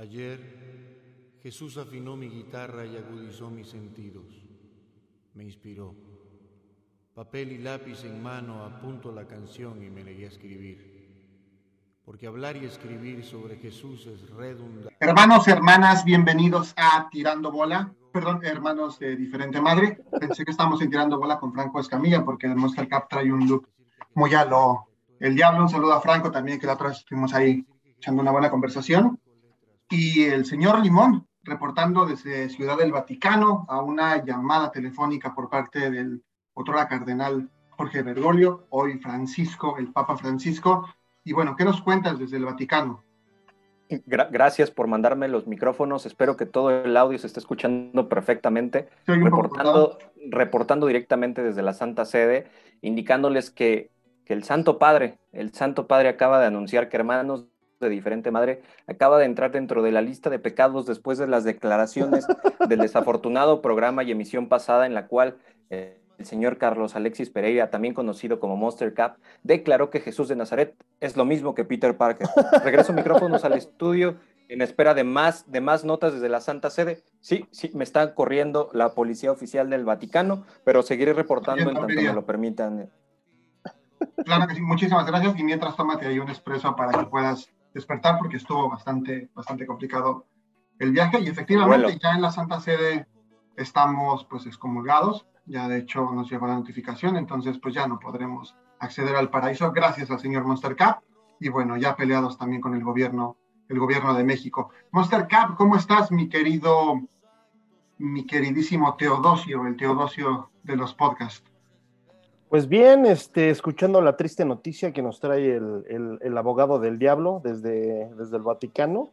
Ayer Jesús afinó mi guitarra y agudizó mis sentidos. Me inspiró. Papel y lápiz en mano apunto la canción y me negué a escribir. Porque hablar y escribir sobre Jesús es redundante. Hermanos, hermanas, bienvenidos a Tirando Bola. Perdón, hermanos de diferente madre. Pensé que estábamos en Tirando Bola con Franco Escamilla porque el Monster Cap trae un look muy a lo... El diablo, un saludo a Franco también, que la otra vez estuvimos ahí echando una buena conversación y el señor Limón, reportando desde Ciudad del Vaticano a una llamada telefónica por parte del otro cardenal Jorge Bergoglio, hoy Francisco, el Papa Francisco. Y bueno, ¿qué nos cuentas desde el Vaticano? gracias por mandarme los micrófonos. Espero que todo el audio se esté escuchando perfectamente. Reportando, reportando directamente desde la Santa Sede, indicándoles que, que el Santo Padre, el Santo Padre acaba de anunciar que hermanos de diferente madre acaba de entrar dentro de la lista de pecados después de las declaraciones del desafortunado programa y emisión pasada en la cual eh, el señor Carlos Alexis Pereira, también conocido como Monster Cap, declaró que Jesús de Nazaret es lo mismo que Peter Parker. Regreso micrófonos al estudio en espera de más, de más notas desde la Santa Sede. Sí, sí, me está corriendo la policía oficial del Vaticano, pero seguiré reportando en tanto me lo permitan. Claro que sí, muchísimas gracias. Y mientras tómate ahí un expreso para que puedas despertar porque estuvo bastante, bastante complicado el viaje. Y efectivamente ya en la Santa Sede estamos pues excomulgados, ya de hecho nos llegó la notificación, entonces pues ya no podremos acceder al paraíso gracias al señor Monster Cap. Y bueno, ya peleados también con el gobierno, el gobierno de México. Monster Cap, ¿cómo estás mi querido, mi queridísimo Teodosio, el Teodosio de los podcasts? Pues bien, este, escuchando la triste noticia que nos trae el, abogado del diablo desde, desde el Vaticano.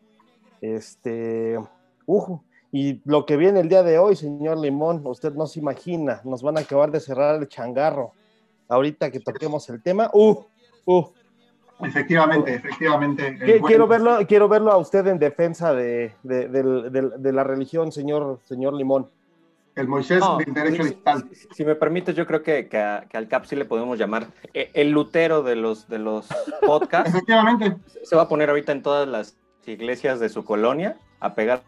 Este, uh, y lo que viene el día de hoy, señor Limón, usted no se imagina, nos van a acabar de cerrar el changarro. Ahorita que toquemos el tema, uh, uh. Efectivamente, efectivamente. Quiero verlo, quiero verlo a usted en defensa de, de la religión, señor, señor Limón el Moisés del derecho digital. Si, me permites, yo creo que, al CAP sí le podemos llamar eh, el lutero de los, de los podcasts. Efectivamente. Se va a poner ahorita en todas las iglesias de su colonia a pegar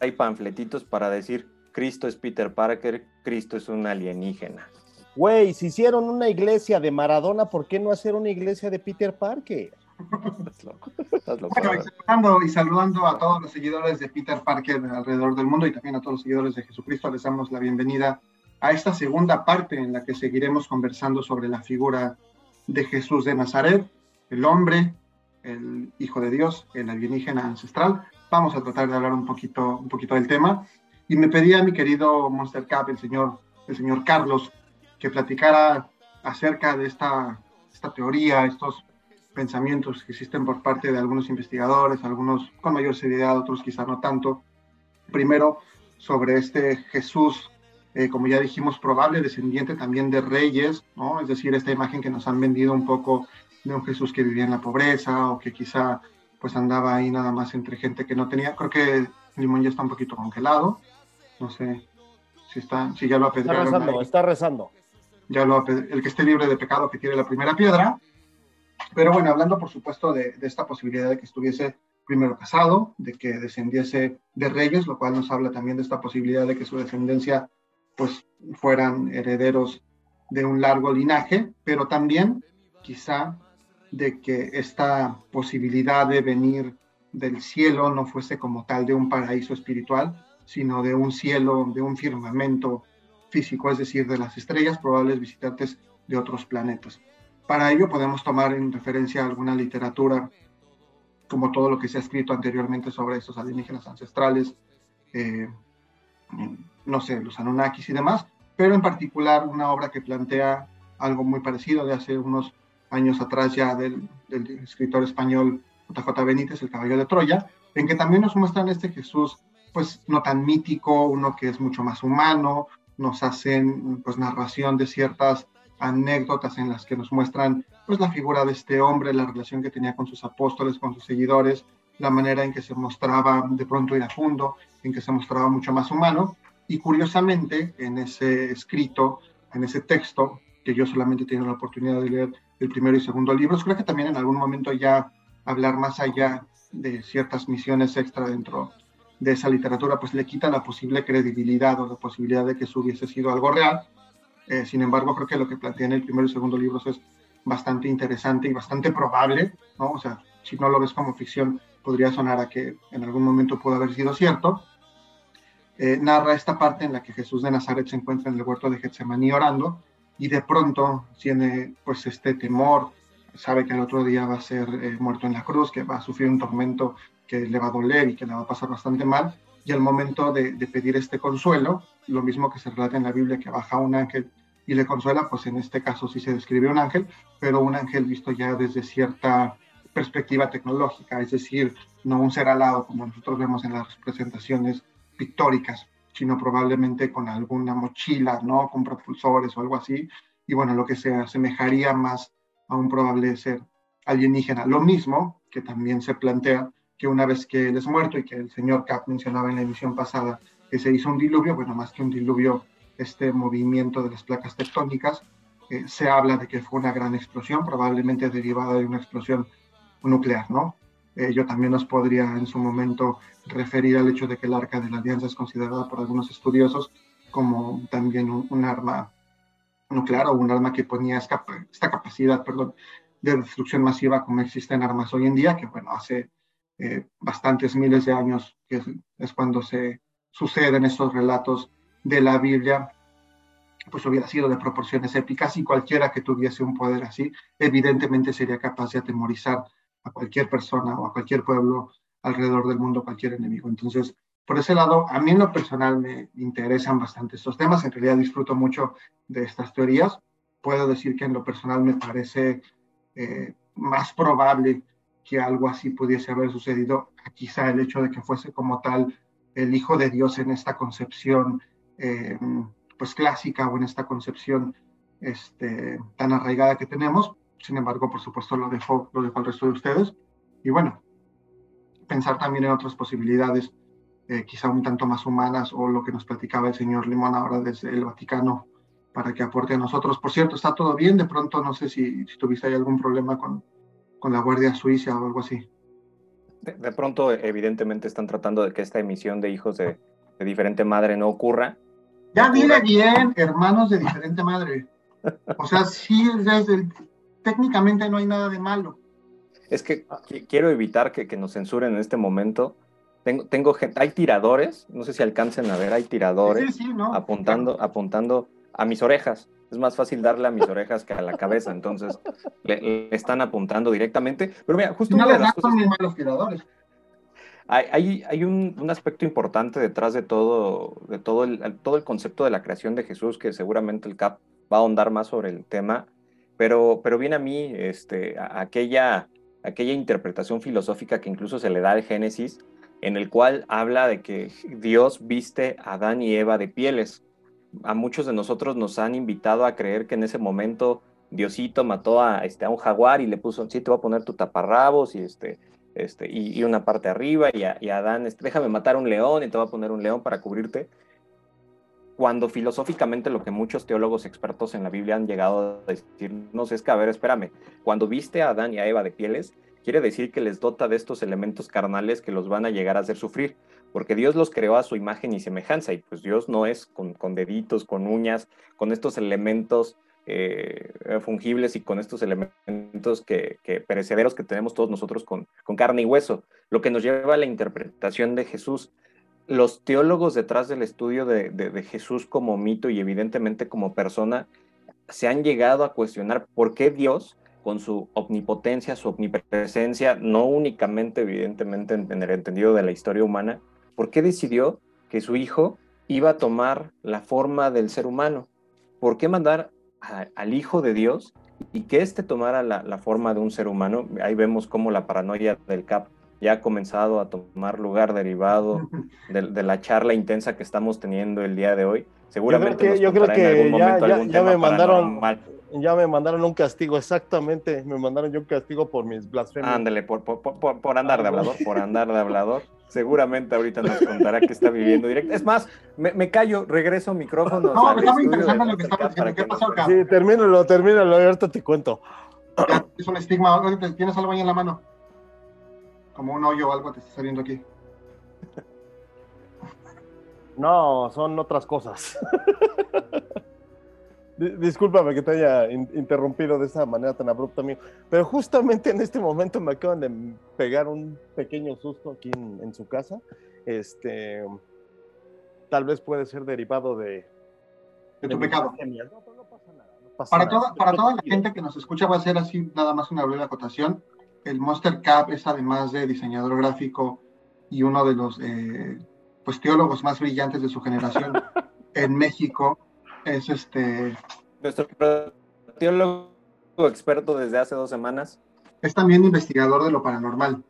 ahí panfletitos para decir Cristo es Peter Parker, Cristo es un alienígena. Güey, si hicieron una iglesia de Maradona, ¿por qué no hacer una iglesia de Peter Parker? Bueno, y saludando, a todos los seguidores de Peter Parker alrededor del mundo y también a todos los seguidores de Jesucristo, les damos la bienvenida a esta segunda parte en la que seguiremos conversando sobre la figura de Jesús de Nazaret, el hombre, el Hijo de Dios, el alienígena ancestral. Vamos a tratar de hablar un poquito, un poquito del tema. Y me pedía mi querido Monster Cap, el señor, el señor Carlos, que platicara acerca de esta, esta teoría, estos pensamientos que existen por parte de algunos investigadores, algunos con mayor seriedad, otros quizá no tanto. Primero, sobre este Jesús, eh, como ya dijimos, probable descendiente también de reyes, ¿no? Es decir, esta imagen que nos han vendido un poco de un Jesús que vivía en la pobreza o que quizá pues andaba ahí nada más entre gente que no tenía. Creo que Limón ya está un poquito congelado. No sé si está, si ya lo apedrearon. Está rezando, está rezando. Ya lo el que esté libre de pecado que tiene la primera piedra. Pero bueno, hablando por supuesto de, esta posibilidad de que estuviese primero casado, de que descendiese de reyes, lo cual nos habla también de esta posibilidad de que su descendencia pues fueran herederos de un largo linaje, pero también quizá de que esta posibilidad de venir del cielo no fuese como tal de un paraíso espiritual, sino de un cielo, de un firmamento físico, es decir, de las estrellas, probables visitantes de otros planetas. Para ello podemos tomar en referencia alguna literatura, como todo lo que se ha escrito anteriormente sobre estos alienígenas ancestrales, eh, no sé, los Anunnakis y demás, pero en particular una obra que plantea algo muy parecido de hace unos años atrás ya del, escritor español JJ Benítez, El Caballo de Troya, en que también nos muestran este Jesús, pues no tan mítico, uno que es mucho más humano, nos hacen pues narración de ciertas anécdotas en las que nos muestran pues la figura de este hombre, la relación que tenía con sus apóstoles, con sus seguidores, la manera en que se mostraba de pronto iracundo, en que se mostraba mucho más humano. Y curiosamente, en ese escrito, en ese texto, que yo solamente he tenido la oportunidad de leer el primero y segundo libros, creo que también en algún momento ya hablar más allá de ciertas misiones extra dentro de esa literatura, pues le quita la posible credibilidad o la posibilidad de que eso hubiese sido algo real. Eh, sin embargo, creo que lo que plantea en el primero y segundo libros es bastante interesante y bastante probable, ¿no? O sea, si no lo ves como ficción, podría sonar a que en algún momento pudo haber sido cierto. Eh, narra esta parte en la que Jesús de Nazaret se encuentra en el huerto de Getsemaní orando y de pronto tiene pues este temor, sabe que el otro día va a ser eh, muerto en la cruz, que va a sufrir un tormento que le va a doler y que le va a pasar bastante mal. Y al momento de, pedir este consuelo, lo mismo que se relata en la Biblia, que baja un ángel y le consuela, pues en este caso sí se describe un ángel, pero un ángel visto ya desde cierta perspectiva tecnológica, es decir, no un ser alado como nosotros vemos en las representaciones pictóricas, sino probablemente con alguna mochila, ¿no? Con propulsores o algo así. Y bueno, lo que se asemejaría más a un probable ser alienígena. Lo mismo que también se plantea que una vez que él es muerto y que el señor Cap mencionaba en la emisión pasada que se hizo un diluvio, bueno, más que un diluvio, este movimiento de las placas tectónicas, eh, se habla de que fue una gran explosión, probablemente derivada de una explosión nuclear, ¿no? Eh, yo también nos podría en su momento referir al hecho de que el arca de la alianza es considerada por algunos estudiosos como también un, arma nuclear o un arma que ponía esta, esta capacidad, perdón, de destrucción masiva como existen armas hoy en día, que bueno, hace eh, bastantes miles de años, que es, cuando se suceden estos relatos de la Biblia, pues hubiera sido de proporciones épicas y cualquiera que tuviese un poder así, evidentemente sería capaz de atemorizar a cualquier persona o a cualquier pueblo alrededor del mundo, cualquier enemigo. Entonces, por ese lado, a mí en lo personal me interesan bastante estos temas, en realidad disfruto mucho de estas teorías. Puedo decir que en lo personal me parece eh, más probable que algo así pudiese haber sucedido, quizá el hecho de que fuese como tal el Hijo de Dios en esta concepción eh, pues clásica o en esta concepción este, tan arraigada que tenemos. Sin embargo, por supuesto, lo dejo, lo dejo al resto de ustedes. Y bueno, pensar también en otras posibilidades, eh, quizá un tanto más humanas, o lo que nos platicaba el señor Limón ahora desde el Vaticano, para que aporte a nosotros. Por cierto, ¿está todo bien? De pronto, no sé si, si tuviste ahí algún problema con, con la Guardia Suiza o algo así. De, pronto, evidentemente, están tratando de que esta emisión de hijos de, diferente madre no ocurra. Ya dile bien, hermanos de diferente madre. O sea, sí, técnicamente no hay nada de malo. Es que quiero evitar que, que, nos censuren en este momento. Tengo, tengo hay tiradores, no sé si alcancen a ver, hay tiradores apuntando, apuntando a mis orejas es más fácil darle a mis orejas que a la cabeza, entonces le, están apuntando directamente. Pero mira, justo no una de las cosas... malos tiradores. Hay, un, aspecto importante detrás de todo, de todo el, todo el concepto de la creación de Jesús, que seguramente el CAP va a ahondar más sobre el tema, pero, pero viene a mí este, aquella, aquella interpretación filosófica que incluso se le da al Génesis, en el cual habla de que Dios viste a Adán y Eva de pieles. A muchos de nosotros nos han invitado a creer que en ese momento Diosito mató a, este, a un jaguar y le puso, sí, te voy a poner tu taparrabos y, este, este, y, una parte arriba y a, y Adán, este, déjame matar un león y te voy a poner un león para cubrirte. Cuando filosóficamente lo que muchos teólogos expertos en la Biblia han llegado a decirnos es que, a ver, espérame, cuando viste a Adán y a Eva de pieles, quiere decir que les dota de estos elementos carnales que los van a llegar a hacer sufrir porque Dios los creó a su imagen y semejanza, y pues Dios no es con, deditos, con uñas, con estos elementos eh, fungibles y con estos elementos que, perecederos que tenemos todos nosotros con, carne y hueso, lo que nos lleva a la interpretación de Jesús. Los teólogos detrás del estudio de, de Jesús como mito y evidentemente como persona se han llegado a cuestionar por qué Dios con su omnipotencia, su omnipresencia, no únicamente evidentemente en, el entendido de la historia humana, ¿Por qué decidió que su hijo iba a tomar la forma del ser humano? ¿Por qué mandar al hijo de Dios y que éste tomara la, forma de un ser humano? Ahí vemos cómo la paranoia del CAP ya ha comenzado a tomar lugar derivado de, la charla intensa que estamos teniendo el día de hoy. Seguramente yo creo que, ya, me mandaron ya me mandaron un castigo, exactamente, me mandaron yo un castigo por mis blasfemias. Ándale, por, por, por, andar de hablador, por andar de hablador. Seguramente ahorita nos contará que está viviendo directo. Es más, me, callo, regreso micrófono. No, me está muy interesante lo que está diciendo. ¿Qué pasó acá? Sí, termínalo, termínalo, ahorita te cuento. Es un estigma, ¿tienes algo ahí en la mano? como un hoyo o algo te está saliendo aquí. No, son otras cosas. Discúlpame que te haya interrumpido de esa manera tan abrupta, amigo. Pero justamente en este momento me acaban de pegar un pequeño susto aquí en, su casa. Este, tal vez puede ser derivado de, de tu pecado. para, Toda, para toda la gente que nos escucha, va a ser así nada más una breve acotación. El Monster Cap es además de diseñador gráfico y uno de los eh, pues, teólogos más brillantes de su generación en México. Es este. Nuestro teólogo experto desde hace dos semanas. Es también investigador de lo paranormal.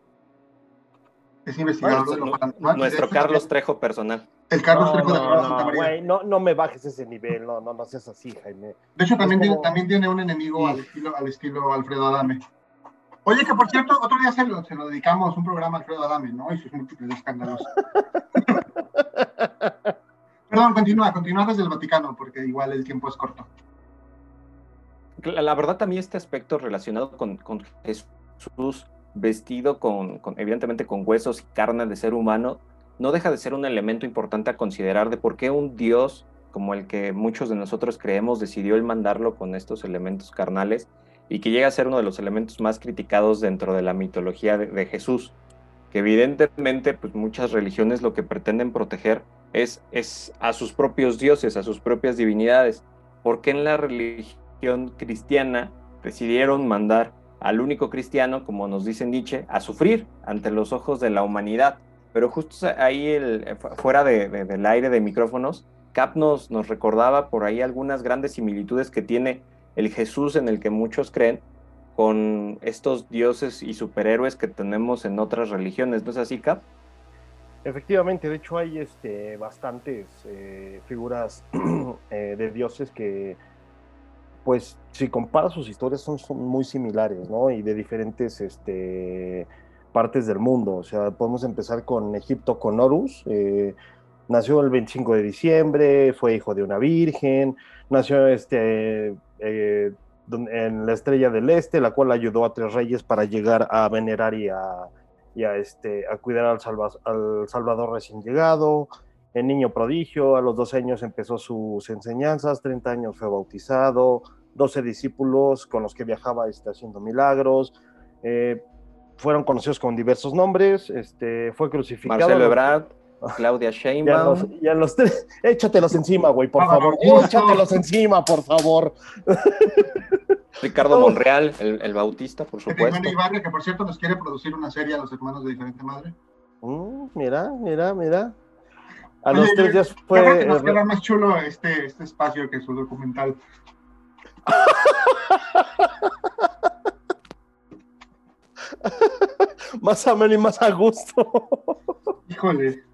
Es investigador de lo paranormal. Nuestro Carlos Trejo personal. El Carlos Trejo de no, Santa María. no, no me bajes ese nivel, no, no, no seas así, Jaime. De hecho, también, tiene, también tiene un enemigo al, estilo, al estilo Alfredo Adame. Oye, que por cierto, otro día se lo, se lo dedicamos un programa a Alfredo Adame, ¿no? Y sus múltiples escándalos. Perdón, continúa, continúa desde el Vaticano, porque igual el tiempo es corto. La verdad, también este aspecto relacionado con, con Jesús vestido con, con, evidentemente, con huesos y carne de ser humano, no deja de ser un elemento importante a considerar de por qué un Dios como el que muchos de nosotros creemos decidió el mandarlo con estos elementos carnales y que llega a ser uno de los elementos más criticados dentro de la mitología de, Jesús, que evidentemente pues muchas religiones lo que pretenden proteger es, es a sus propios dioses, a sus propias divinidades, porque en la religión cristiana decidieron mandar al único cristiano, como nos dice Nietzsche, a sufrir ante los ojos de la humanidad. Pero justo ahí, el, fuera del aire de micrófonos, Cap nos, nos recordaba por ahí algunas grandes similitudes que tiene el Jesús en el que muchos creen con estos dioses y superhéroes que tenemos en otras religiones, ¿no es así, Cap? Efectivamente, de hecho hay este, bastantes eh, figuras eh, de dioses que, pues, si comparas sus historias son, muy similares, ¿no? Y de diferentes este, partes del mundo. O sea, podemos empezar con Egipto, con Horus. Eh, nació el 25 de diciembre, fue hijo de una virgen, nació este, en la Estrella del Este, la cual ayudó a tres reyes para llegar a venerar y a, este, a cuidar al, al, Salvador recién llegado. El niño prodigio, a los 12 años empezó sus enseñanzas, 30 años fue bautizado, 12 discípulos con los que viajaba este, haciendo milagros. Eh, fueron conocidos con diversos nombres, este, fue crucificado. Marcelo Ebrard. Claudia Sheinbaum. Ya los, tres, échatelos encima, güey, por favor. Échatelos encima, por favor. Ricardo Monreal, el, Bautista, por supuesto. Ibarra, que por cierto nos quiere producir una serie a los hermanos de diferente madre. Mm, mira, mira, mira. A los tres días fue. Que nos queda más chulo este, este espacio que su documental. más ameno y más a gusto. Híjole.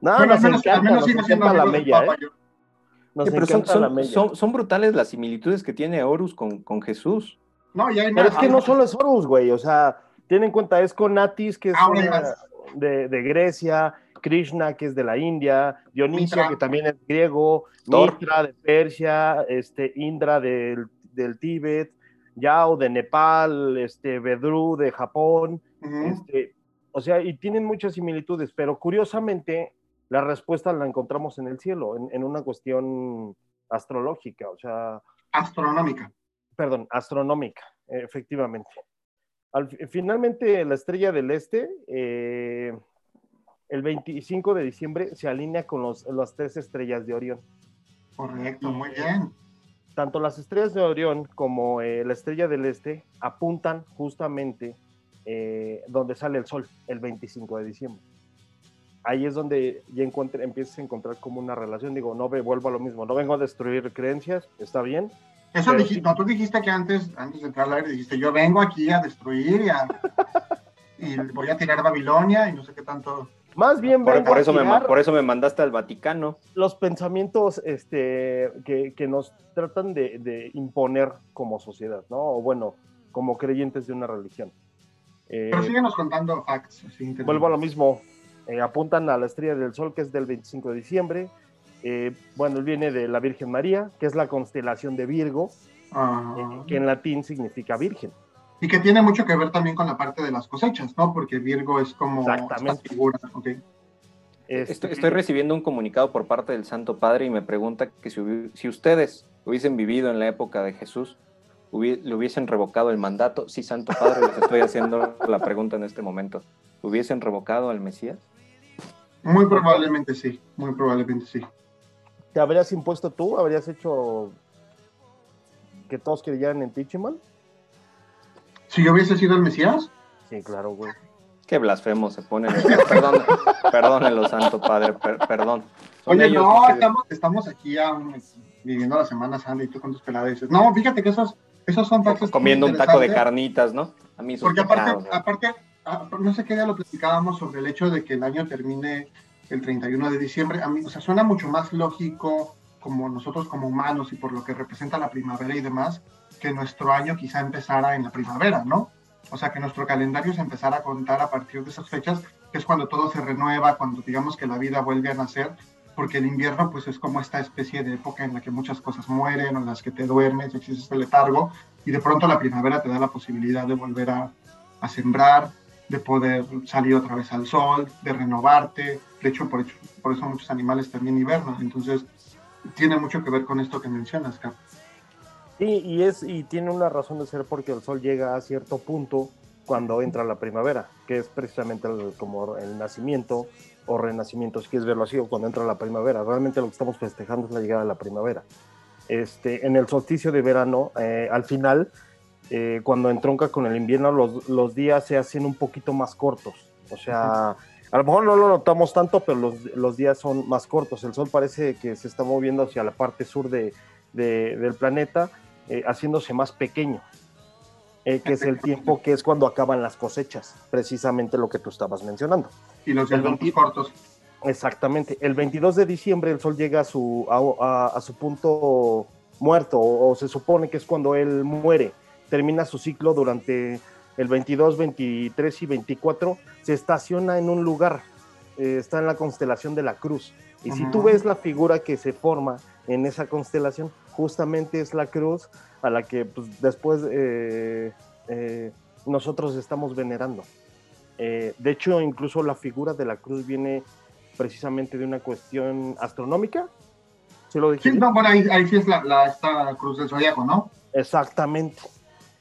No, bueno, nos menos, encanta, nos encanta la mella, ¿eh? Nos pero son, son, son, son, brutales las similitudes que tiene Horus con, con Jesús. No, ya hay Pero es que no solo es Horus, güey. O sea, ten en cuenta, es con Atis, que es ah, de, de, Grecia, Krishna, que es de la India, Dionisio, que también es griego, Mitra de Persia, este, Indra del, del Tíbet, Yao de Nepal, este, Bedru de Japón. este, o sea, y tienen muchas similitudes, pero curiosamente la respuesta la encontramos en el cielo, en, una cuestión astrológica, o sea... Astronómica. Perdón, astronómica, efectivamente. finalmente, la estrella del este, eh, el 25 de diciembre, se alinea con los, las tres estrellas de Orión. Correcto, muy bien. Tanto las estrellas de Orión como eh, la estrella del este apuntan justamente eh, donde sale el sol, el 25 de diciembre ahí es donde ya encuentre, empiezas a encontrar como una relación. Digo, no me vuelvo a lo mismo, no vengo a destruir creencias, está bien. Eso dijiste, no, tú dijiste que antes, antes de entrar al aire, dijiste, yo vengo aquí a destruir y, a, y voy a tirar Babilonia y no sé qué tanto. Más bien por, por eso me por eso me mandaste al Vaticano. Los pensamientos este, que, que nos tratan de, de, imponer como sociedad, ¿no? O bueno, como creyentes de una religión. Pero eh, síguenos contando facts. vuelvo a lo mismo. Eh, apuntan a la estrella del sol, que es del 25 de diciembre. Eh, bueno, él viene de la Virgen María, que es la constelación de Virgo, eh, que en latín significa virgen. Y que tiene mucho que ver también con la parte de las cosechas, ¿no? Porque Virgo es como Exactamente. figura, okay. Estoy, estoy, recibiendo un comunicado por parte del Santo Padre y me pregunta que si, si ustedes hubiesen vivido en la época de Jesús, le hubiesen revocado el mandato. Sí, Santo Padre, les estoy haciendo la pregunta en este momento. ¿Hubiesen revocado al Mesías? Muy probablemente sí, muy probablemente sí. ¿Te habrías impuesto tú? ¿Habrías hecho que todos creyeran en ti, Chimal? Si yo hubiese sido el Mesías. Sí, claro, güey. Qué blasfemo se pone. Perdón, perdónenlo, Santo Padre, perdón. Oye, no, estamos, estamos aquí viviendo la Semana Santa y tú con tus peladas No, fíjate que esos, esos son factos. Comiendo un taco de carnitas, ¿no? A mí Porque aparte, aparte, ah, no sé qué día lo platicábamos sobre el hecho de que el año termine el 31 de diciembre. A mí, o sea, suena mucho más lógico como nosotros como humanos y por lo que representa la primavera y demás, que nuestro año quizá empezara en la primavera, ¿no? O sea, que nuestro calendario se empezara a contar a partir de esas fechas, que es cuando todo se renueva, cuando digamos que la vida vuelve a nacer, porque el invierno pues es como esta especie de época en la que muchas cosas mueren, o en las que te duermes, existe este letargo, y de pronto la primavera te da la posibilidad de volver a, a sembrar, de poder salir otra vez al sol, de renovarte. De hecho, por, hecho, por eso muchos animales también hibernan. Entonces, tiene mucho que ver con esto que mencionas, Cap. Sí, y, es, y tiene una razón de ser porque el sol llega a cierto punto cuando entra la primavera, que es precisamente como el nacimiento o renacimiento, si quieres verlo así, o cuando entra la primavera. Realmente lo que estamos festejando es la llegada de la primavera. Este, en el solsticio de verano, eh, al final, eh, cuando entronca con el invierno, los, los, días se hacen un poquito más cortos. O sea, a lo mejor no lo notamos tanto, pero los, los, días son más cortos. El Sol parece que se está moviendo hacia la parte sur de, del planeta, eh, haciéndose más pequeño, eh, que es el tiempo que es cuando acaban las cosechas, precisamente lo que tú estabas mencionando. Y los días cortos. Exactamente. El 22 de diciembre el Sol llega a su, a, a, su punto muerto, o, o se supone que es cuando él muere. Termina su ciclo durante el 22, 23 y 24, se estaciona en un lugar, eh, está en la constelación de la cruz. Y si tú ves la figura que se forma en esa constelación, justamente es la cruz a la que pues, después eh, eh, nosotros estamos venerando. de hecho, incluso la figura de la cruz viene precisamente de una cuestión astronómica. ¿Sí lo dije? Sí, no, bueno, ahí, sí es la, esta cruz del zodiaco, ¿no? Exactamente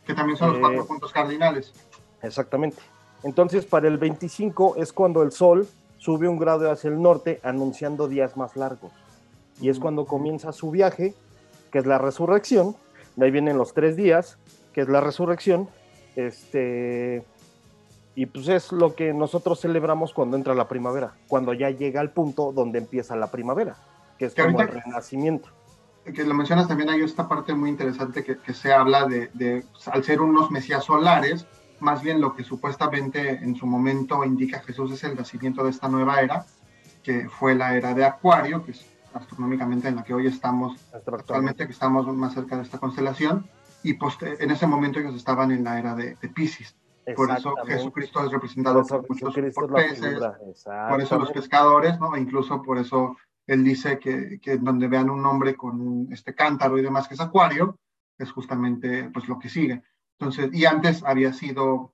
que también son los cuatro eh, puntos cardinales. Exactamente. Entonces, para el 25 es cuando el Sol sube un grado hacia el norte, anunciando días más largos. Y es cuando comienza su viaje, que es la resurrección. De ahí vienen los tres días, que es la resurrección. Este, y pues es lo que nosotros celebramos cuando entra la primavera, cuando ya llega al punto donde empieza la primavera, que es como el renacimiento que lo mencionas también hay esta parte muy interesante que, que se habla de, de, al ser unos mesías solares, más bien lo que supuestamente en su momento indica Jesús es el nacimiento de esta nueva era, que fue la era de Acuario, que es astronómicamente en la que hoy estamos, actualmente que estamos más cerca de esta constelación, y en ese momento ellos estaban en la era de, de Pisces. Por eso Jesucristo es representado por muchos por peces, por eso los pescadores, ¿no? E incluso por eso él dice que, que, donde vean un hombre con este cántaro y demás que es acuario, es justamente pues lo que sigue. Entonces, y antes había sido,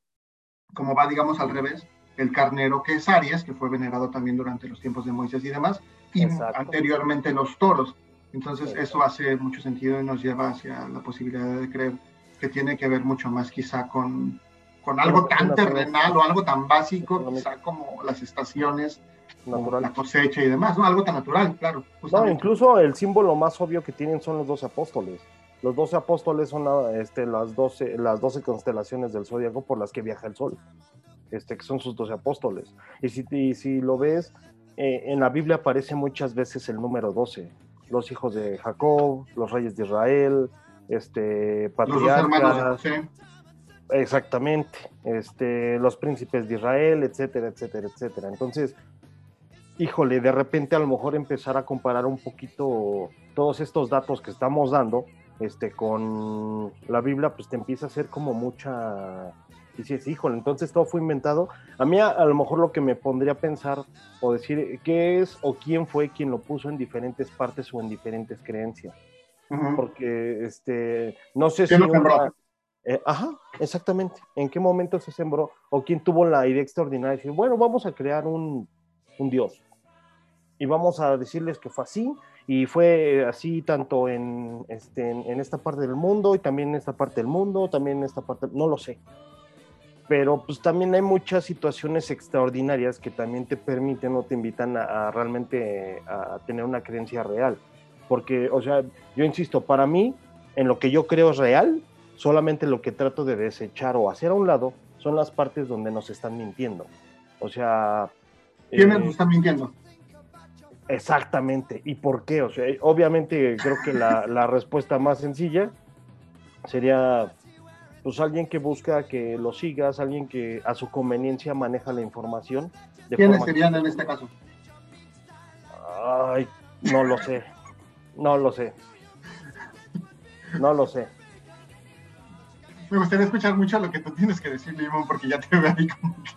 como va digamos al revés, el carnero que es Aries, que fue venerado también durante los tiempos de Moisés y demás, y anteriormente los toros. Entonces eso hace mucho sentido y nos lleva hacia la posibilidad de creer que tiene que ver mucho más quizá con, con algo tan terrenal o algo tan básico, quizá como las estaciones natural. la cosecha y demás, ¿no? Algo tan natural, claro. No, incluso el símbolo más obvio que tienen son los doce apóstoles. Los doce apóstoles son este, las, doce, las doce constelaciones del zodiaco por las que viaja el sol, este, que son sus doce apóstoles. Y si, si lo ves, eh, en la Biblia aparece muchas veces el número doce. Los hijos de Jacob, los reyes de Israel, este, patriarcas. Exactamente, este, los príncipes de Israel, etcétera, etcétera, etcétera. Entonces, híjole, de repente a lo mejor empezar a comparar un poquito todos estos datos que estamos dando este, con la Biblia, pues te empieza a hacer como mucha... Y dices, híjole, entonces todo fue inventado. A mí a, lo mejor lo que me pondría a pensar o decir qué es o quién fue quien lo puso en diferentes partes o en diferentes creencias. Porque, este, no sé si... Eh, ajá, exactamente. ¿En qué momento se sembró? ¿O quién tuvo la idea extraordinaria de decir, bueno, vamos a crear un, un Dios? Y vamos a decirles que fue así, y fue así tanto en, este, en, esta parte del mundo, y también en esta parte del mundo, también en esta parte, no lo sé. Pero pues también hay muchas situaciones extraordinarias que también te permiten o te invitan a, a realmente a tener una creencia real. Porque, o sea, yo insisto, para mí, en lo que yo creo es real, solamente lo que trato de desechar o hacer a un lado son las partes donde nos están mintiendo. O sea... ¿Quiénes eh, nos están mintiendo? Exactamente. ¿Y por qué? O sea, obviamente creo que la, la respuesta más sencilla sería pues alguien que busca que lo sigas, alguien que a su conveniencia maneja la información. ¿Quiénes serían en este caso? Ay, no lo sé. No lo sé. No lo sé me gustaría escuchar mucho lo que tú tienes que decir, Limón, porque ya te veo ahí como que,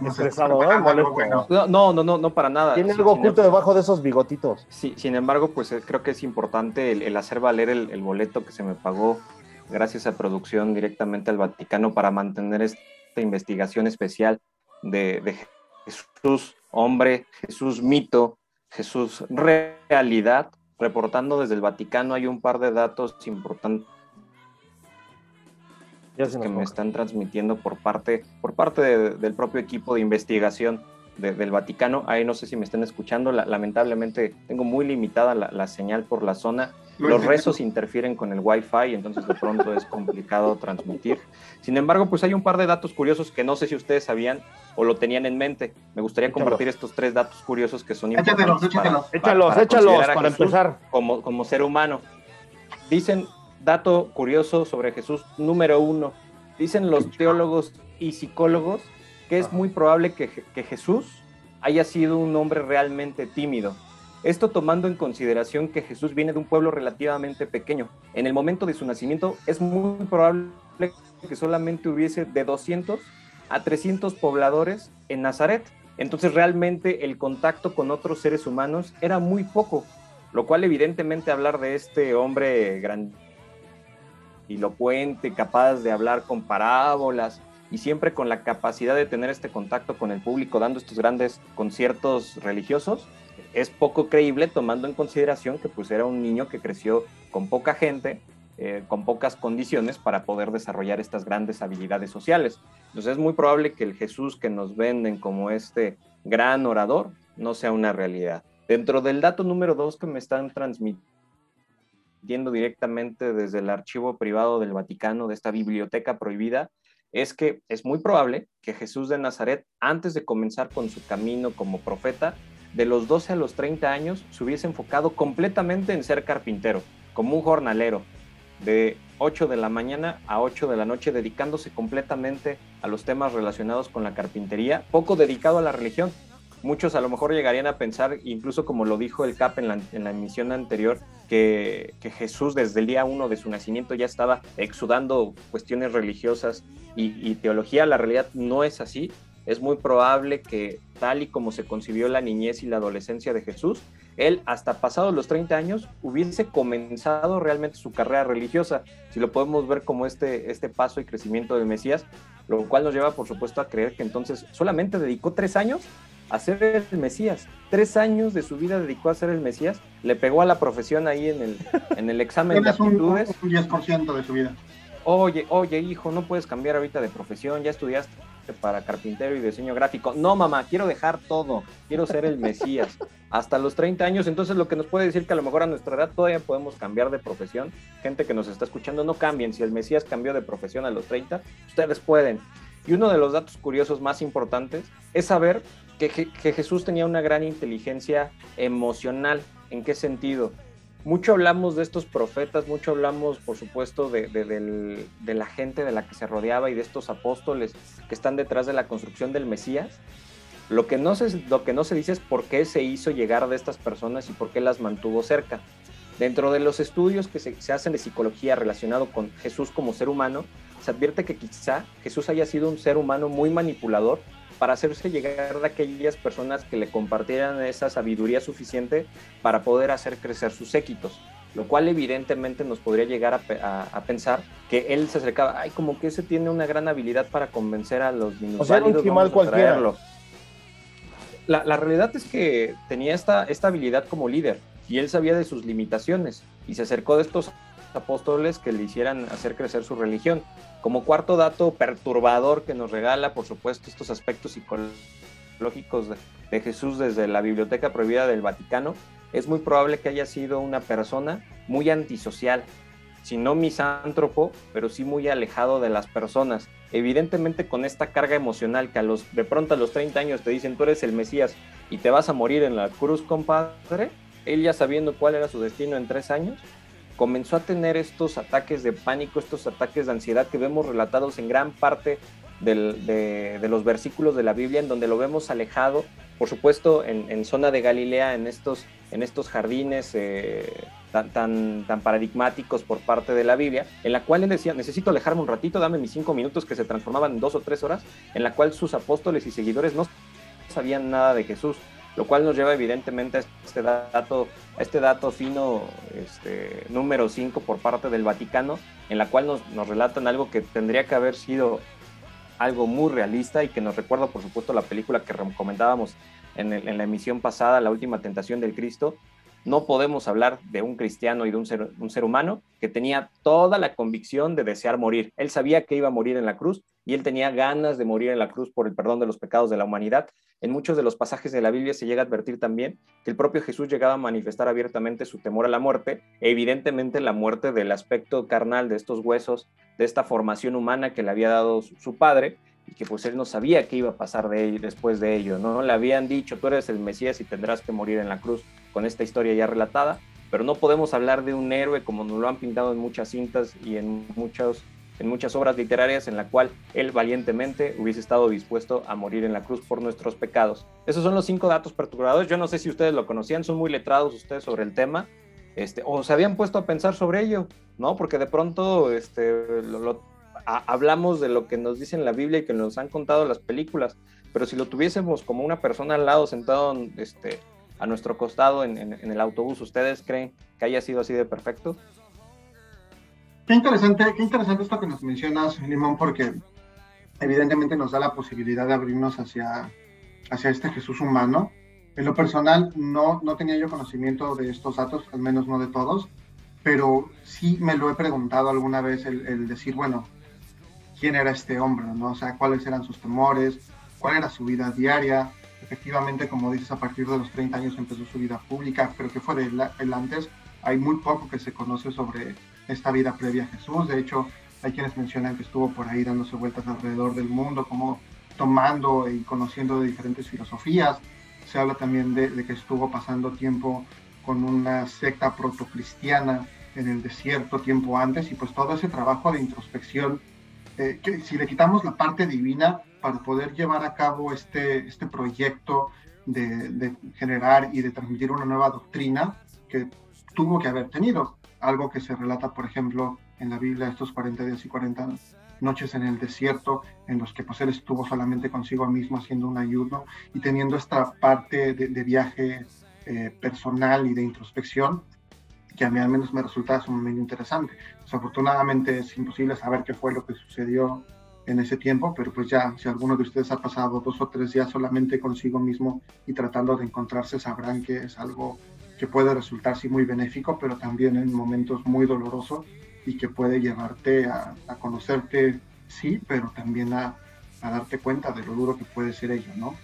no sé, ¿no? no, no, no, no, para nada. Tiene algo oculto debajo de esos bigotitos. Sí, sin embargo, pues eh, creo que es importante el, hacer valer el, boleto que se me pagó gracias a producción directamente al Vaticano para mantener esta investigación especial de, de Jesús hombre, Jesús mito, Jesús realidad. Reportando desde el Vaticano hay un par de datos importantes que me están transmitiendo por parte, por parte del propio equipo de investigación del Vaticano. Ahí no sé si me están escuchando. lamentablemente tengo muy limitada la, señal por la zona. Los rezos interfieren con el Wi-Fi, entonces de pronto es complicado transmitir. Sin embargo, pues hay un par de datos curiosos que no sé si ustedes sabían o lo tenían en mente. Me gustaría compartir estos tres datos curiosos que son importantes. Échalos, échalos, échalos para empezar. Como, como ser humano. Dicen dato curioso sobre Jesús número uno. Dicen los teólogos y psicólogos que es muy probable que, que Jesús haya sido un hombre realmente tímido. Esto tomando en consideración que Jesús viene de un pueblo relativamente pequeño. En el momento de su nacimiento es muy probable que solamente hubiese de 200 a 300 pobladores en Nazaret. Entonces realmente el contacto con otros seres humanos era muy poco, lo cual evidentemente hablar de este hombre grande elocuente, capaz de hablar con parábolas y siempre con la capacidad de tener este contacto con el público dando estos grandes conciertos religiosos, es poco creíble tomando en consideración que pues era un niño que creció con poca gente, eh, con pocas condiciones para poder desarrollar estas grandes habilidades sociales. Entonces es muy probable que el Jesús que nos venden como este gran orador no sea una realidad. Dentro del dato número dos que me están transmitiendo, directamente desde el archivo privado del Vaticano, de esta biblioteca prohibida, es que es muy probable que Jesús de Nazaret, antes de comenzar con su camino como profeta, de los 12 a los 30 años se hubiese enfocado completamente en ser carpintero, como un jornalero, de 8 de la mañana a 8 de la noche, dedicándose completamente a los temas relacionados con la carpintería, poco dedicado a la religión, muchos a lo mejor llegarían a pensar, incluso como lo dijo el CAP en la, emisión anterior, que, Jesús desde el día uno de su nacimiento ya estaba exudando cuestiones religiosas y, teología. La realidad no es así. Es muy probable que tal y como se concibió la niñez y la adolescencia de Jesús, él hasta pasados los 30 años hubiese comenzado realmente su carrera religiosa, si lo podemos ver como este, este paso y crecimiento del Mesías, lo cual nos lleva por supuesto a creer que entonces solamente dedicó tres años a ser el Mesías. Tres años de su vida dedicó a ser el Mesías. Le pegó a la profesión ahí en el, en el examen de aptitudes. Un, 10% de su vida. Oye, oye, hijo, no puedes cambiar ahorita de profesión. Ya estudiaste para carpintero y diseño gráfico. No, mamá, quiero dejar todo. Quiero ser el Mesías. Hasta los 30 años. Entonces, lo que nos puede decir que a lo mejor a nuestra edad todavía podemos cambiar de profesión. Gente que nos está escuchando, no cambien. Si el Mesías cambió de profesión a los 30, ustedes pueden. Y uno de los datos curiosos más importantes es saber que, Jesús tenía una gran inteligencia emocional. ¿En qué sentido? Mucho hablamos de estos profetas, mucho hablamos, por supuesto, de, la gente de la que se rodeaba y de estos apóstoles que están detrás de la construcción del Mesías. Lo que no se, lo que no se dice es por qué se hizo llegar de estas personas y por qué las mantuvo cerca. Dentro de los estudios que se, se hacen de psicología relacionado con Jesús como ser humano, se advierte que quizá Jesús haya sido un ser humano muy manipulador para hacerse llegar a aquellas personas que le compartieran esa sabiduría suficiente para poder hacer crecer sus séquitos. lo cual evidentemente nos podría llegar a, pensar que él se acercaba, ay, como que ese tiene una gran habilidad para convencer a los minusválidos. O sea, un La, la, realidad es que tenía esta, esta habilidad como líder y él sabía de sus limitaciones y se acercó de estos apóstoles que le hicieran hacer crecer su religión. Como cuarto dato perturbador que nos regala, por supuesto, estos aspectos psicológicos de, Jesús desde la Biblioteca Prohibida del Vaticano, es muy probable que haya sido una persona muy antisocial, si no misántropo, pero sí muy alejado de las personas. Evidentemente con esta carga emocional que a los, de pronto a los 30 años te dicen tú eres el Mesías y te vas a morir en la cruz, compadre, él ya sabiendo cuál era su destino en tres años, comenzó a tener estos ataques de pánico, estos ataques de ansiedad que vemos relatados en gran parte de, los versículos de la Biblia, en donde lo vemos alejado, por supuesto, en, zona de Galilea, en estos, en estos jardines eh, tan, tan, tan, paradigmáticos por parte de la Biblia, en la cual él decía, necesito alejarme un ratito, dame mis cinco minutos que se transformaban en dos o tres horas, en la cual sus apóstoles y seguidores no sabían nada de Jesús lo cual nos lleva evidentemente a este dato, este dato fino este, número 5 por parte del Vaticano, en la cual nos, nos, relatan algo que tendría que haber sido algo muy realista y que nos recuerda, por supuesto, la película que recomendábamos en, en la emisión pasada, La Última Tentación del Cristo, no podemos hablar de un cristiano y de un ser, humano que tenía toda la convicción de desear morir. Él sabía que iba a morir en la cruz y él tenía ganas de morir en la cruz por el perdón de los pecados de la humanidad. En muchos de los pasajes de la Biblia se llega a advertir también que el propio Jesús llegaba a manifestar abiertamente su temor a la muerte, evidentemente la muerte del aspecto carnal de estos huesos, de esta formación humana que le había dado su padre y que pues él no sabía qué iba a pasar de él, después de ello, ¿no? Le habían dicho, tú eres el Mesías y tendrás que morir en la cruz con esta historia ya relatada, pero no podemos hablar de un héroe como nos lo han pintado en muchas cintas y en muchos en muchas obras literarias en la cual él valientemente hubiese estado dispuesto a morir en la cruz por nuestros pecados. Esos son los cinco datos perturbadores. Yo no sé si ustedes lo conocían, son muy letrados ustedes sobre el tema, este, o se habían puesto a pensar sobre ello, ¿no? Porque de pronto este, hablamos de lo que nos dice en la Biblia y que nos han contado las películas, pero si lo tuviésemos como una persona al lado sentado este, a nuestro costado en el autobús, ¿ustedes creen que haya sido así de perfecto? Qué interesante, qué interesante esto que nos mencionas, Limón, porque evidentemente nos da la posibilidad de abrirnos hacia, hacia este Jesús humano. En lo personal, no, no tenía yo conocimiento de estos datos, al menos no de todos, pero sí me lo he preguntado alguna vez el, decir, bueno, ¿quién era este hombre? ¿no? O sea, ¿cuáles eran sus temores? ¿Cuál era su vida diaria? Efectivamente, como dices, a partir de los 30 años empezó su vida pública, pero que fue de el antes. Hay muy poco que se conoce sobre esta vida previa a Jesús. De hecho, hay quienes mencionan que estuvo por ahí dándose vueltas alrededor del mundo, como tomando y conociendo de diferentes filosofías. Se habla también de, que estuvo pasando tiempo con una secta protocristiana en el desierto tiempo antes y pues todo ese trabajo de introspección, que si le quitamos la parte divina para poder llevar a cabo este, este proyecto de, de generar y de transmitir una nueva doctrina que tuvo que haber tenido algo que se relata, por ejemplo, en la Biblia, estos 40 días y 40 noches en el desierto, en los que pues él estuvo solamente consigo mismo haciendo un ayuno y teniendo esta parte de, viaje eh, personal y de introspección, que a mí al menos me resulta sumamente interesante. Desafortunadamente es imposible saber qué fue lo que sucedió en ese tiempo, pero pues ya si alguno de ustedes ha pasado dos o tres días solamente consigo mismo y tratando de encontrarse, sabrán que es algo que puede resultar sí muy benéfico, pero también en momentos muy dolorosos y que puede llevarte a, conocerte, sí, pero también a, darte cuenta de lo duro que puede ser ello, ¿no?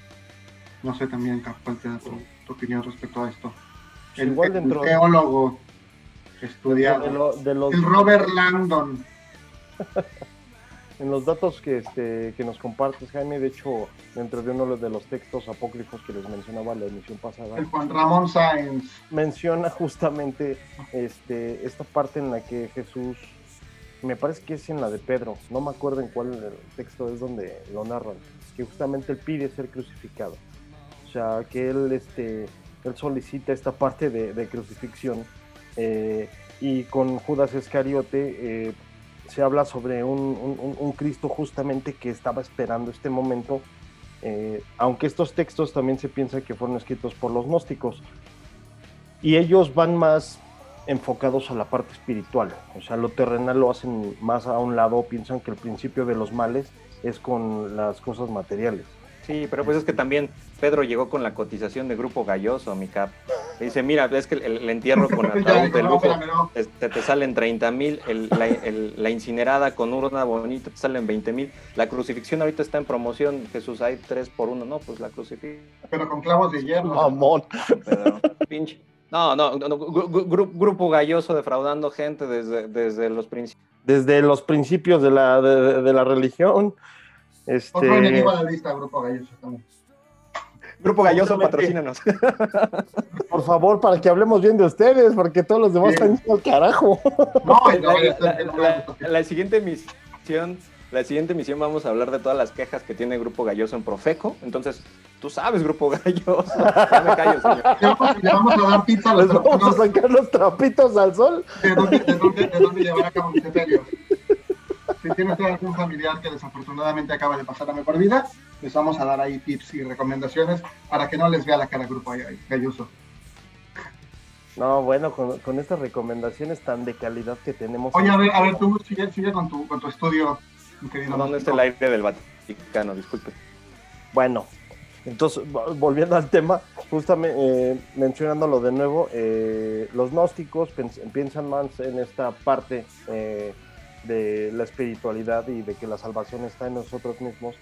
No sé también cuál da tu, opinión respecto a esto. El, Igual dentro teólogo estudiado, el Robert Langdon. en los datos que, este, que nos compartes, Jaime, de hecho, dentro de uno de los textos apócrifos que les mencionaba la emisión pasada. El Juan Ramón Sáenz. Menciona justamente este, esta parte en la que Jesús, me parece que es en la de Pedro, no me acuerdo en cuál texto es donde lo narran, que justamente él pide ser crucificado. O sea, que él, este, él solicita esta parte de, crucifixión. Eh, y con Judas Iscariote eh, se habla sobre un, Cristo justamente que estaba esperando este momento, eh, aunque estos textos también se piensa que fueron escritos por los gnósticos. Y ellos van más enfocados a la parte espiritual. O sea, lo terrenal lo hacen más a un lado, piensan que el principio de los males es con las cosas materiales. Sí, pero pues es que también Pedro llegó con la cotización de Grupo Galloso, mi cap. Dice, mira, es que el, entierro con ataúd del grupo te, te, salen 30 mil, la, la, incinerada con urna bonita te salen 20 mil. La crucifixión ahorita está en promoción, Jesús, hay 3 por 1, ¿no? Pues la crucifixión. Pero con clavos de hierro. Amor. pinche. No, no, grupo galloso defraudando gente desde, desde los principios. Desde los principios de la, de, la religión. Este... Otro enemigo a la lista, Grupo Galloso también. Grupo Galloso, patrocínanos. Por favor, para que hablemos bien de ustedes, porque todos los demás están al carajo. No, la, siguiente misión, la siguiente misión vamos a hablar de todas las quejas que tiene Grupo Galloso en Profeco. Entonces, tú sabes, Grupo Galloso. Ya me callo, señor. Le vamos a dar pizza a los vamos a sacar los trapitos al sol. ¿De dónde, de dónde, de dónde llevar a cabo mi si tienes algún familiar que desafortunadamente acaba de pasar a mejor vida, les vamos a dar ahí tips y recomendaciones para que no les vea la cara al grupo Galluso. No, bueno, con, estas recomendaciones tan de calidad que tenemos. Oye, a ver, a ver tú sigue, sigue con, tu, con tu estudio, querido. ¿Dónde está el aire del Vaticano? Disculpe. Bueno, entonces, volviendo al tema, justamente eh, mencionándolo de nuevo, eh, los gnósticos piensan más en esta parte eh, de la espiritualidad y de que la salvación está en nosotros mismos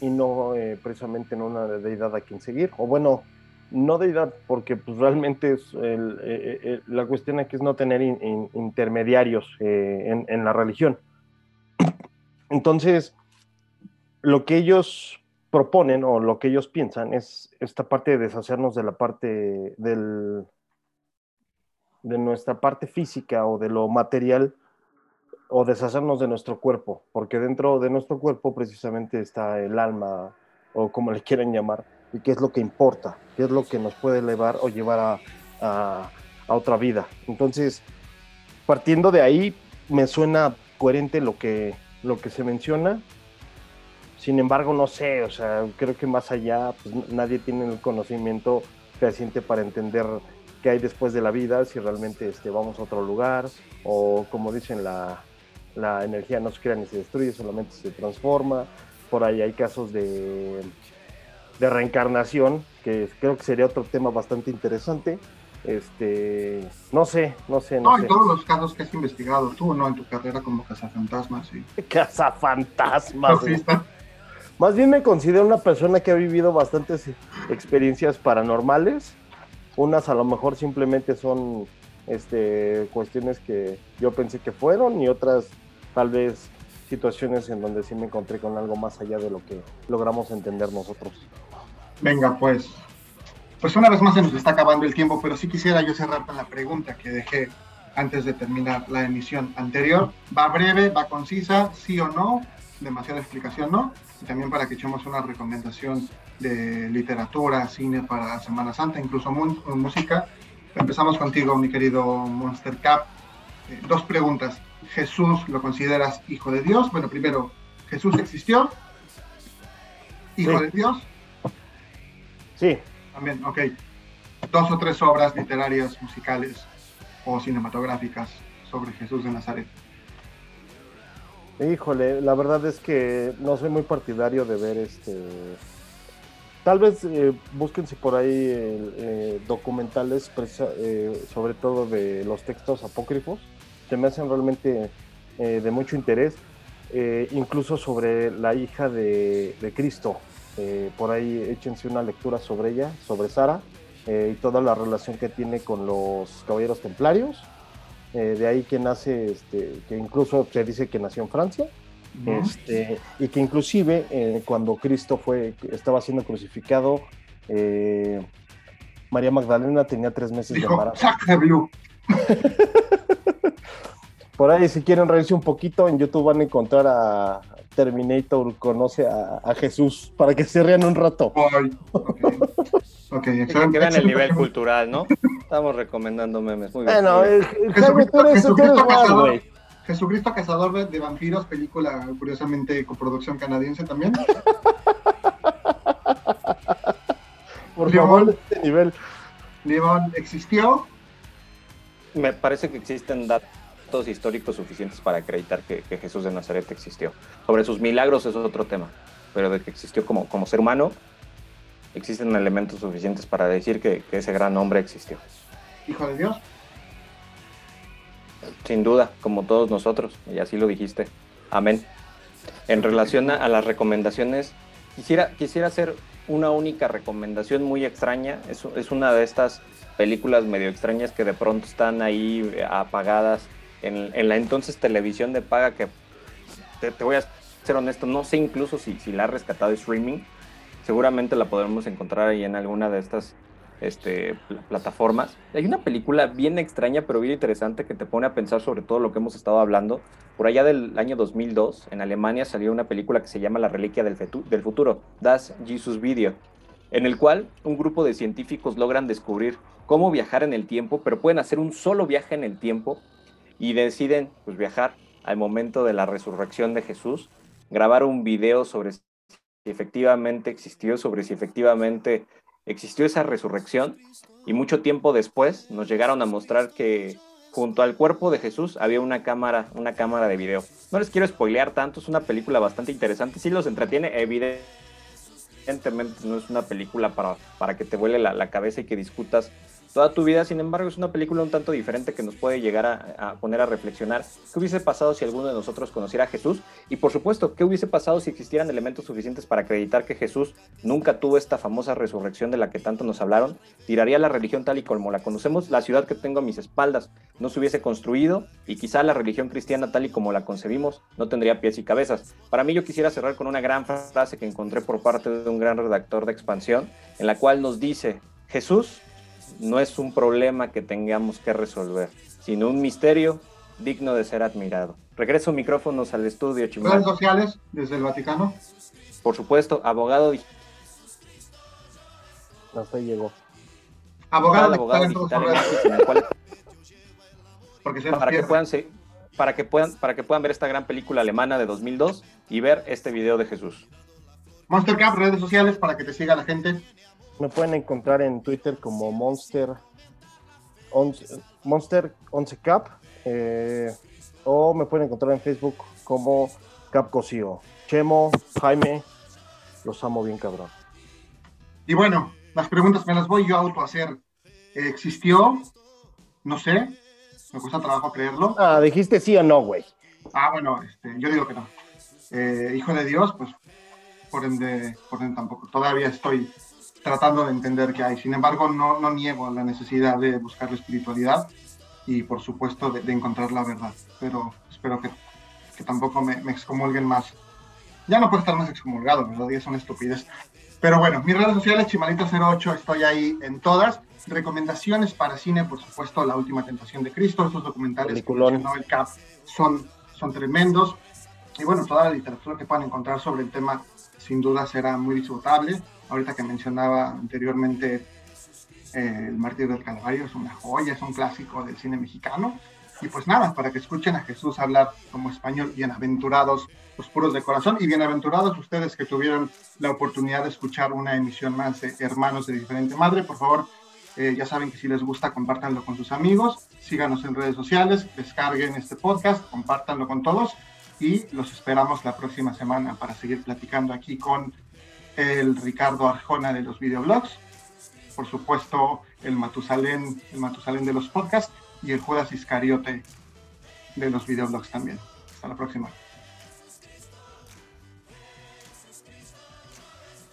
y no eh, precisamente en una deidad a quien seguir. O bueno, no deidad, porque pues realmente es eh, eh, la cuestión aquí es no tener intermediarios en, en, la religión. Entonces, lo que ellos proponen o lo que ellos piensan es esta parte de deshacernos de la parte del, de nuestra parte física o de lo material o deshacernos de nuestro cuerpo, porque dentro de nuestro cuerpo precisamente está el alma, o como le quieran llamar, y qué es lo que importa, qué es lo que nos puede elevar o llevar a, otra vida. Entonces, partiendo de ahí, me suena coherente lo que, lo que se menciona. Sin embargo, no sé, o sea, creo que más allá, pues nadie tiene el conocimiento fehaciente para entender qué hay después de la vida, si realmente este, vamos a otro lugar, o como dicen la, la energía no se crea ni se destruye, solamente se transforma. Por ahí hay casos de, de reencarnación, que creo que sería otro tema bastante interesante. Este, no sé, no sé, no, no sé. todos los casos que has investigado tú, ¿no? En tu carrera como cazafantasmas. Sí. Cazafantasmas. Más bien me considero una persona que ha vivido bastantes experiencias paranormales. Unas a lo mejor simplemente son este, cuestiones que yo pensé que fueron y otras tal vez situaciones en donde sí me encontré con algo más allá de lo que logramos entender nosotros. Venga, pues, pues una vez más se nos está acabando el tiempo, pero sí quisiera yo cerrar con la pregunta que dejé antes de terminar la emisión anterior. Va breve, va concisa, sí o no, demasiada explicación no, y también para que echemos una recomendación de literatura, cine para Semana Santa, incluso música. Empezamos contigo, mi querido Monster Cap. Eh, dos preguntas. Jesús lo consideras hijo de Dios? Bueno, primero, ¿Jesús existió? ¿Hijo de Dios? Sí. También, ok. Dos o tres obras literarias, musicales o cinematográficas sobre Jesús de Nazaret. Híjole, la verdad es que no soy muy partidario de ver este. Tal vez eh, búsquense por ahí eh, documentales, eh, sobre todo de los textos apócrifos se me hacen realmente eh, de mucho interés, eh, incluso sobre la hija de, Cristo. Eh, por ahí échense una lectura sobre ella, sobre Sara, y toda la relación que tiene con los caballeros templarios. de ahí que nace, este, que incluso se dice que nació en Francia, este, y que inclusive cuando Cristo fue, estaba siendo crucificado, María Magdalena tenía tres meses de embarazo. Por ahí, si quieren reírse un poquito, en YouTube van a encontrar a Terminator conoce a, Jesús para que se rían un rato. Ay, okay. que vean el nivel cultural, ¿no? Estamos recomendando memes. Muy bien. Bueno, Jesucristo, Jesucristo, cazador, Jesucristo Cazador de Vampiros, película curiosamente coproducción canadiense también. Por favor, este nivel. León existió, me parece que existen datos históricos suficientes para acreditar que, Jesús de Nazaret existió. Sobre sus milagros es otro tema, pero de que existió como, como ser humano, existen elementos suficientes para decir que, que ese gran hombre existió. Hijo de Dios. Sin duda, como todos nosotros, y así lo dijiste. Amén. En relación a, las recomendaciones, quisiera, quisiera hacer una única recomendación muy extraña. Es, es una de estas películas medio extrañas que de pronto están ahí apagadas en, en la entonces televisión de paga que te, voy a ser honesto, no sé incluso si, si la ha rescatado streaming. Seguramente la podremos encontrar ahí en alguna de estas este, plataformas. Hay una película bien extraña, pero bien interesante, que te pone a pensar sobre todo lo que hemos estado hablando. Por allá del año 2002, en Alemania salió una película que se llama La Reliquia del, del Futuro, Das Jesus Video, en el cual un grupo de científicos logran descubrir cómo viajar en el tiempo, pero pueden hacer un solo viaje en el tiempo y deciden pues, viajar al momento de la resurrección de Jesús, grabar un video sobre si efectivamente existió, sobre si efectivamente existió esa resurrección y mucho tiempo después nos llegaron a mostrar que junto al cuerpo de Jesús había una cámara, una cámara de video. No les quiero spoilear tanto, es una película bastante interesante, sí los entretiene, evidentemente no es una película para, para que te vuele la, la cabeza y que discutas toda tu vida. Sin embargo, es una película un tanto diferente que nos puede llegar a, poner a reflexionar qué hubiese pasado si alguno de nosotros conociera a Jesús y, por supuesto, qué hubiese pasado si existieran elementos suficientes para acreditar que Jesús nunca tuvo esta famosa resurrección de la que tanto nos hablaron. Tiraría la religión tal y como la conocemos, la ciudad que tengo a mis espaldas no se hubiese construido y quizá la religión cristiana tal y como la concebimos no tendría pies y cabezas. Para mí yo quisiera cerrar con una gran frase que encontré por parte de un gran redactor de expansión en la cual nos dice, Jesús no es un problema que tengamos que resolver, sino un misterio digno de ser admirado. Regreso micrófonos al estudio, Chimán. ¿Redes sociales desde el Vaticano? Por supuesto, abogado Hasta ahí llegó. Abogado, abogado digital, para que puedan para que puedan para que puedan ver esta gran película alemana de 2002 y ver este video de Jesús. Monster Cap, redes sociales para que te siga la gente. Me pueden encontrar en Twitter como Monster 11, Monster 11 Cap eh, o me pueden encontrar en Facebook como Cap Cosío. Chemo, Jaime, los amo bien cabrón. Y bueno, las preguntas me las voy yo a auto hacer. ¿Existió? No sé. Me cuesta trabajo creerlo. Ah, dijiste sí o no, güey. Ah, bueno, este, yo digo que no. Eh, hijo de Dios, pues por ende, por ende tampoco. Todavía estoy tratando de entender qué hay. Sin embargo, no, no niego la necesidad de buscar la espiritualidad y, por supuesto, de, encontrar la verdad. Pero espero que, que tampoco me, me, excomulguen más. Ya no puedo estar más excomulgado, ¿verdad? Ya son estupidez. Pero bueno, mis redes sociales, Chimalito08, estoy ahí en todas. Recomendaciones para cine, por supuesto, La Última Tentación de Cristo, estos documentales que mencionó el CAP son, son tremendos. Y bueno, toda la literatura que puedan encontrar sobre el tema, sin duda será muy disfrutable ahorita que mencionaba anteriormente eh, El Mártir del Calvario, es una joya, es un clásico del cine mexicano. Y pues nada, para que escuchen a Jesús hablar como español, bienaventurados los puros de corazón y bienaventurados ustedes que tuvieron la oportunidad de escuchar una emisión más de Hermanos de Diferente Madre. Por favor, eh, ya saben que si les gusta, compártanlo con sus amigos, síganos en redes sociales, descarguen este podcast, compártanlo con todos y los esperamos la próxima semana para seguir platicando aquí con el Ricardo Arjona de los videoblogs, por supuesto el Matusalén, el Matusalén de los podcasts y el Judas Iscariote de los videoblogs también. Hasta la próxima.